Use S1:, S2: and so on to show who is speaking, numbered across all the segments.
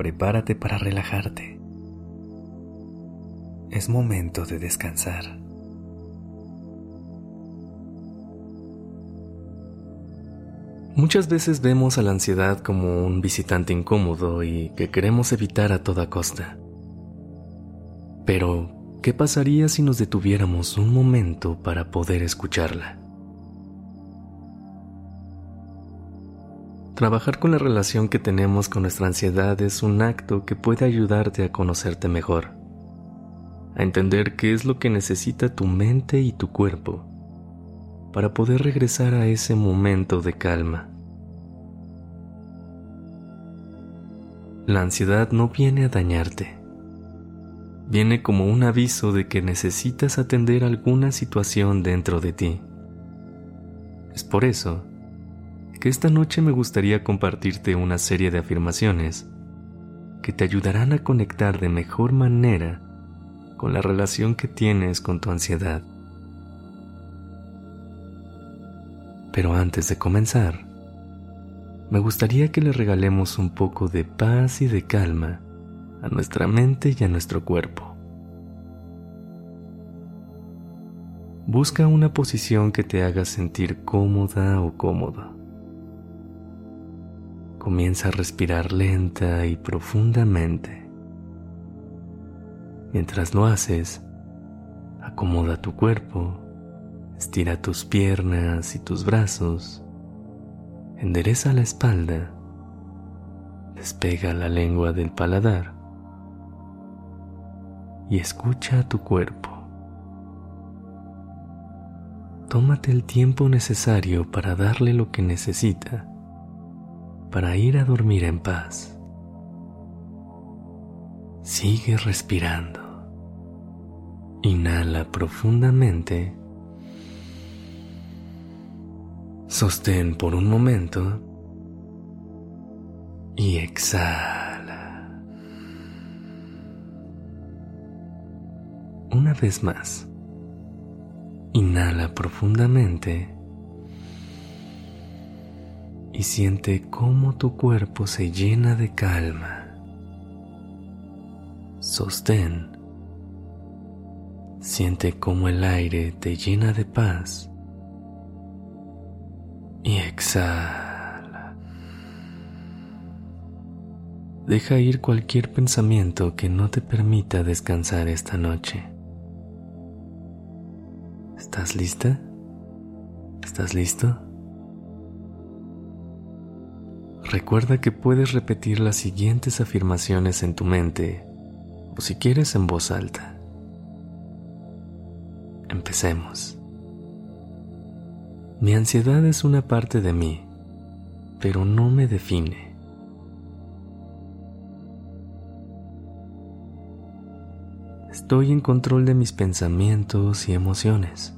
S1: Prepárate para relajarte. Es momento de descansar. Muchas veces vemos a la ansiedad como un visitante incómodo y que queremos evitar a toda costa. Pero, ¿qué pasaría si nos detuviéramos un momento para poder escucharla? Trabajar con la relación que tenemos con nuestra ansiedad es un acto que puede ayudarte a conocerte mejor, a entender qué es lo que necesita tu mente y tu cuerpo para poder regresar a ese momento de calma. La ansiedad no viene a dañarte, viene como un aviso de que necesitas atender alguna situación dentro de ti. Es por eso que esta noche me gustaría compartirte una serie de afirmaciones que te ayudarán a conectar de mejor manera con la relación que tienes con tu ansiedad. Pero antes de comenzar, me gustaría que le regalemos un poco de paz y de calma a nuestra mente y a nuestro cuerpo. Busca una posición que te haga sentir cómoda o cómodo. Comienza a respirar lenta y profundamente. Mientras lo haces, acomoda tu cuerpo Estira tus piernas y tus brazos. Endereza la espalda. Despega la lengua del paladar. Y escucha a tu cuerpo. Tómate el tiempo necesario para darle lo que necesita para ir a dormir en paz. Sigue respirando. Inhala profundamente Sostén por un momento y exhala. Una vez más. Inhala profundamente y siente cómo tu cuerpo se llena de calma. Sostén. Siente cómo el aire te llena de paz y exhala. Deja ir cualquier pensamiento que no te permita descansar esta noche. ¿Estás lista? ¿Estás listo? Recuerda que puedes repetir las siguientes afirmaciones en tu mente o si quieres en voz alta. Empecemos. Mi ansiedad es una parte de mí, pero no me define. Estoy en control de mis pensamientos y emociones.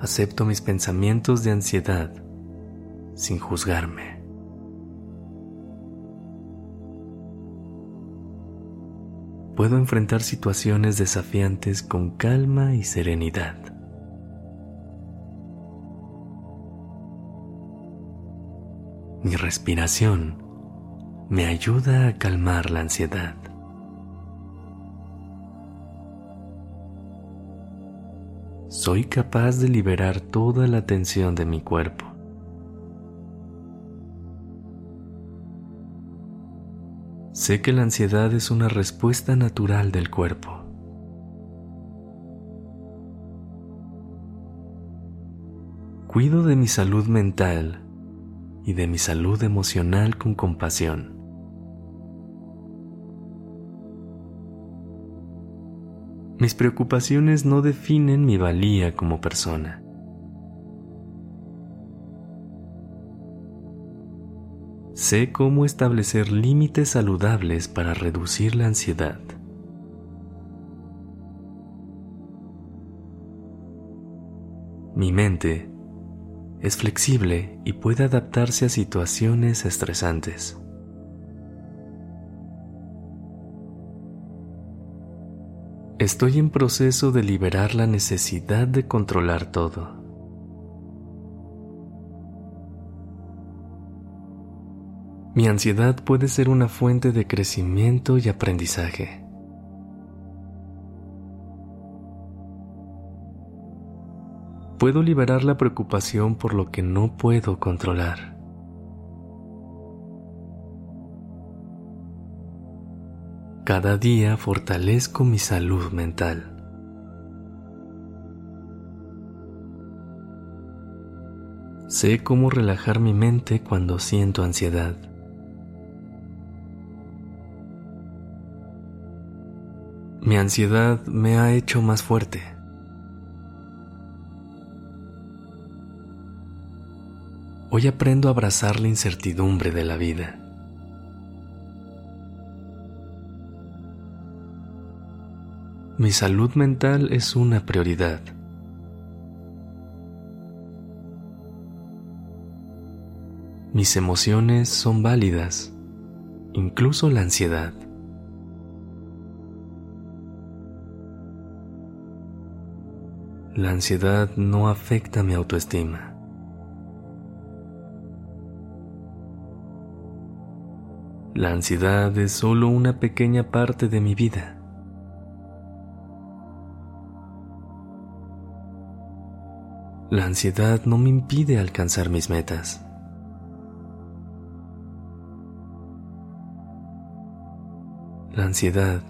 S1: Acepto mis pensamientos de ansiedad sin juzgarme. puedo enfrentar situaciones desafiantes con calma y serenidad. Mi respiración me ayuda a calmar la ansiedad. Soy capaz de liberar toda la tensión de mi cuerpo. Sé que la ansiedad es una respuesta natural del cuerpo. Cuido de mi salud mental y de mi salud emocional con compasión. Mis preocupaciones no definen mi valía como persona. Sé cómo establecer límites saludables para reducir la ansiedad. Mi mente es flexible y puede adaptarse a situaciones estresantes. Estoy en proceso de liberar la necesidad de controlar todo. Mi ansiedad puede ser una fuente de crecimiento y aprendizaje. Puedo liberar la preocupación por lo que no puedo controlar. Cada día fortalezco mi salud mental. Sé cómo relajar mi mente cuando siento ansiedad. Mi ansiedad me ha hecho más fuerte. Hoy aprendo a abrazar la incertidumbre de la vida. Mi salud mental es una prioridad. Mis emociones son válidas, incluso la ansiedad. La ansiedad no afecta mi autoestima. La ansiedad es solo una pequeña parte de mi vida. La ansiedad no me impide alcanzar mis metas. La ansiedad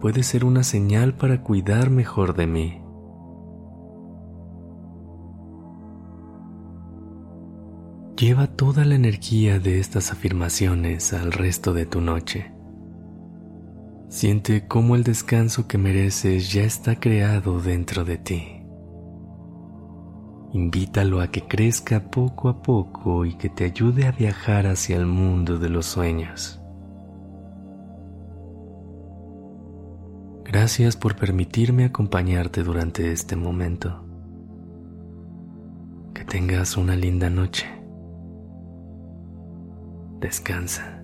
S1: puede ser una señal para cuidar mejor de mí. Lleva toda la energía de estas afirmaciones al resto de tu noche. Siente cómo el descanso que mereces ya está creado dentro de ti. Invítalo a que crezca poco a poco y que te ayude a viajar hacia el mundo de los sueños. Gracias por permitirme acompañarte durante este momento. Que tengas una linda noche. Descansa.